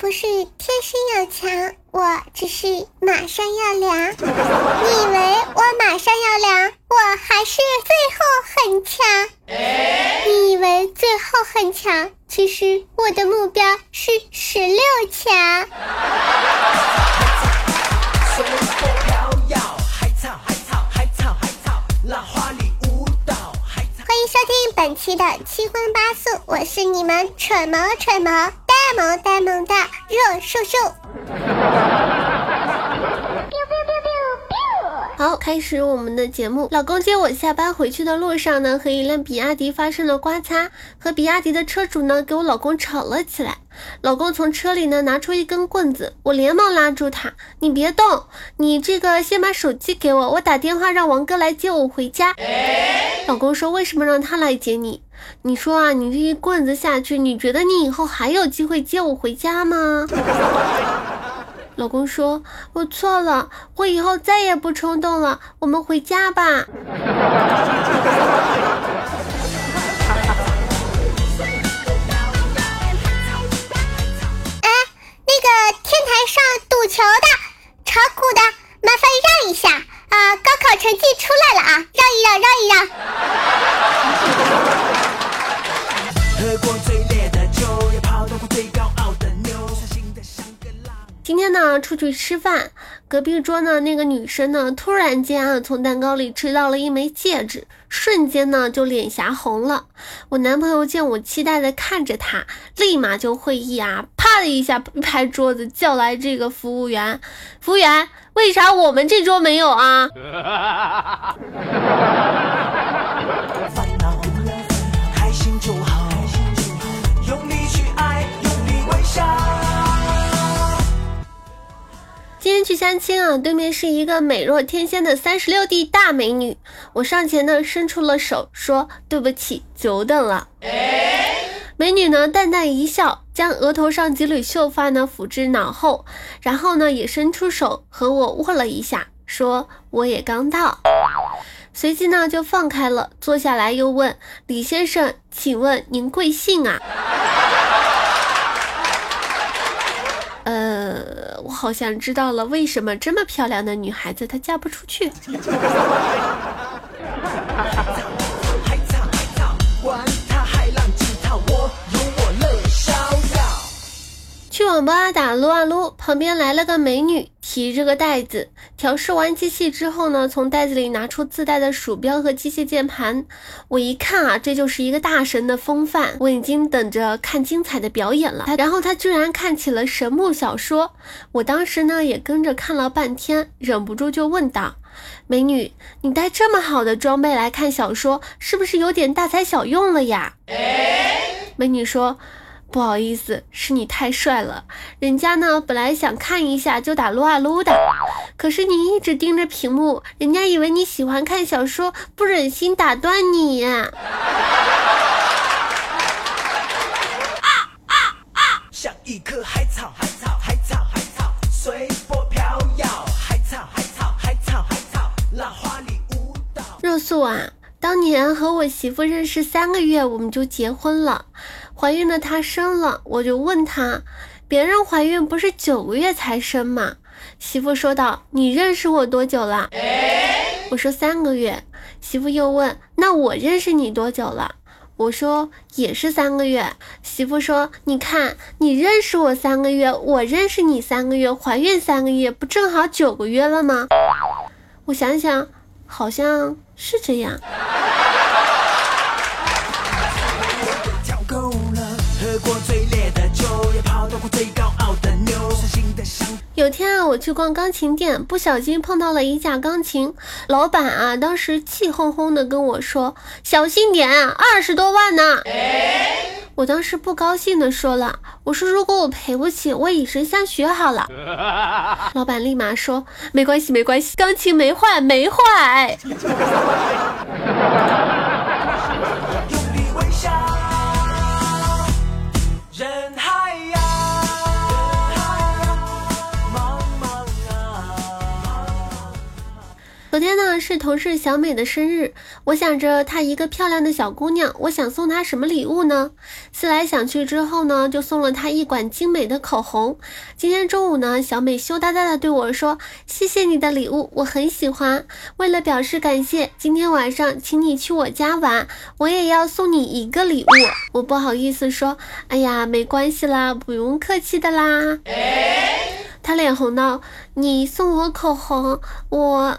不是天生要强，我只是马上要凉。你以为我马上要凉，我还是最后很强？你以为最后很强，其实我的目标是十六强。欢迎收听本期的七荤八素，我是你们蠢萌蠢萌、呆萌呆萌的热瘦瘦。好，开始我们的节目。老公接我下班回去的路上呢，和一辆比亚迪发生了刮擦，和比亚迪的车主呢，给我老公吵了起来。老公从车里呢拿出一根棍子，我连忙拉住他，你别动，你这个先把手机给我，我打电话让王哥来接我回家。老公说为什么让他来接你？你说啊，你这一棍子下去，你觉得你以后还有机会接我回家吗？老公说：“我错了，我以后再也不冲动了，我们回家吧。”今天呢，出去吃饭，隔壁桌呢那个女生呢，突然间啊，从蛋糕里吃到了一枚戒指，瞬间呢就脸颊红了。我男朋友见我期待的看着他，立马就会意啊，啪的一下拍桌子，叫来这个服务员。服务员，为啥我们这桌没有啊？去相亲啊，对面是一个美若天仙的三十六 D 大美女。我上前呢，伸出了手，说对不起，久等了。美女呢，淡淡一笑，将额头上几缕秀发呢抚至脑后，然后呢，也伸出手和我握了一下，说我也刚到。随即呢，就放开了，坐下来又问李先生，请问您贵姓啊？我好像知道了，为什么这么漂亮的女孩子她嫁不出去。去网吧打撸啊撸，旁边来了个美女，提着个袋子，调试完机器之后呢，从袋子里拿出自带的鼠标和机械键盘。我一看啊，这就是一个大神的风范，我已经等着看精彩的表演了。然后他居然看起了神木小说，我当时呢也跟着看了半天，忍不住就问道：“美女，你带这么好的装备来看小说，是不是有点大材小用了呀？”美女说。不好意思，是你太帅了。人家呢，本来想看一下就打撸啊撸的，可是你一直盯着屏幕，人家以为你喜欢看小说，不忍心打断你。啊啊啊！像一棵海草，海草，海草，海草，随波飘摇。海草，海草，海草，海草，浪花里舞蹈。若素啊，当年和我媳妇认识三个月，我们就结婚了。怀孕的她生了，我就问她，别人怀孕不是九个月才生吗？媳妇说道：“你认识我多久了？”我说三个月。媳妇又问：“那我认识你多久了？”我说也是三个月。媳妇说：“你看，你认识我三个月，我认识你三个月，怀孕三个月，不正好九个月了吗？”我想想，好像是这样。天啊，我去逛钢琴店，不小心碰到了一架钢琴。老板啊，当时气哄哄的跟我说：“小心点，二十多万呢。”我当时不高兴的说了：“我说如果我赔不起，我以身相许好了。”老板立马说：“没关系，没关系，钢琴没坏，没坏。” 呢是同事小美的生日，我想着她一个漂亮的小姑娘，我想送她什么礼物呢？思来想去之后呢，就送了她一管精美的口红。今天中午呢，小美羞答答的对我说：“谢谢你的礼物，我很喜欢。为了表示感谢，今天晚上请你去我家玩，我也要送你一个礼物。”我不好意思说：“哎呀，没关系啦，不用客气的啦。”她脸红道：“你送我口红，我。”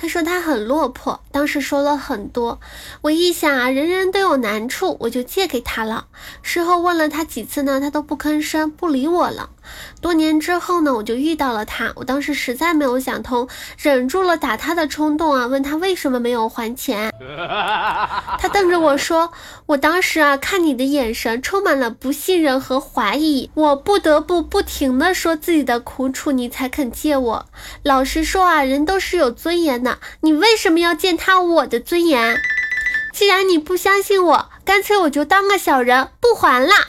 他说他很落魄，当时说了很多。我一想啊，人人都有难处，我就借给他了。事后问了他几次呢，他都不吭声，不理我了。多年之后呢，我就遇到了他。我当时实在没有想通，忍住了打他的冲动啊，问他为什么没有还钱。他瞪着我说：“我当时啊，看你的眼神充满了不信任和怀疑，我不得不不停的说自己的苦楚，你才肯借我。老实说啊，人都是有尊严的，你为什么要践踏我的尊严？既然你不相信我，干脆我就当个小人不还了。”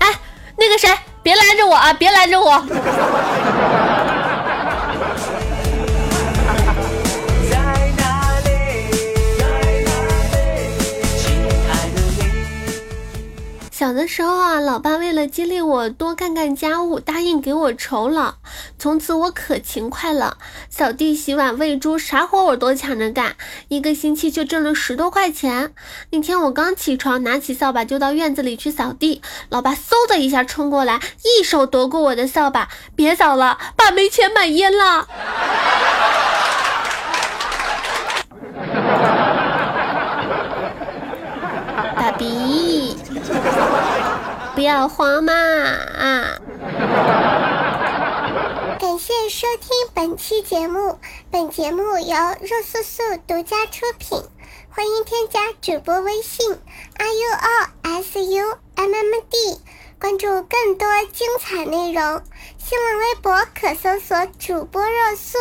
哎那个谁，别拦着我啊！别拦着我。小的时候啊，老爸为了激励我多干干家务，答应给我酬劳。从此我可勤快了，扫地、洗碗、喂猪，啥活我都抢着干，一个星期就挣了十多块钱。那天我刚起床，拿起扫把就到院子里去扫地，老爸嗖的一下冲过来，一手夺过我的扫把，别扫了，爸没钱买烟了。爸比。不要慌嘛！感谢收听本期节目，本节目由肉素素独家出品，欢迎添加主播微信 r u o s u m m d，关注更多精彩内容。新浪微博可搜索主播肉素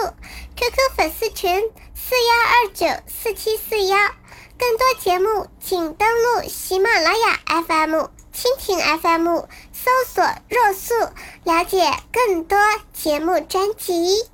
，QQ 粉丝群四幺二九四七四幺。更多节目，请登录喜马拉雅 FM、蜻蜓 FM，搜索“若素”，了解更多节目专辑。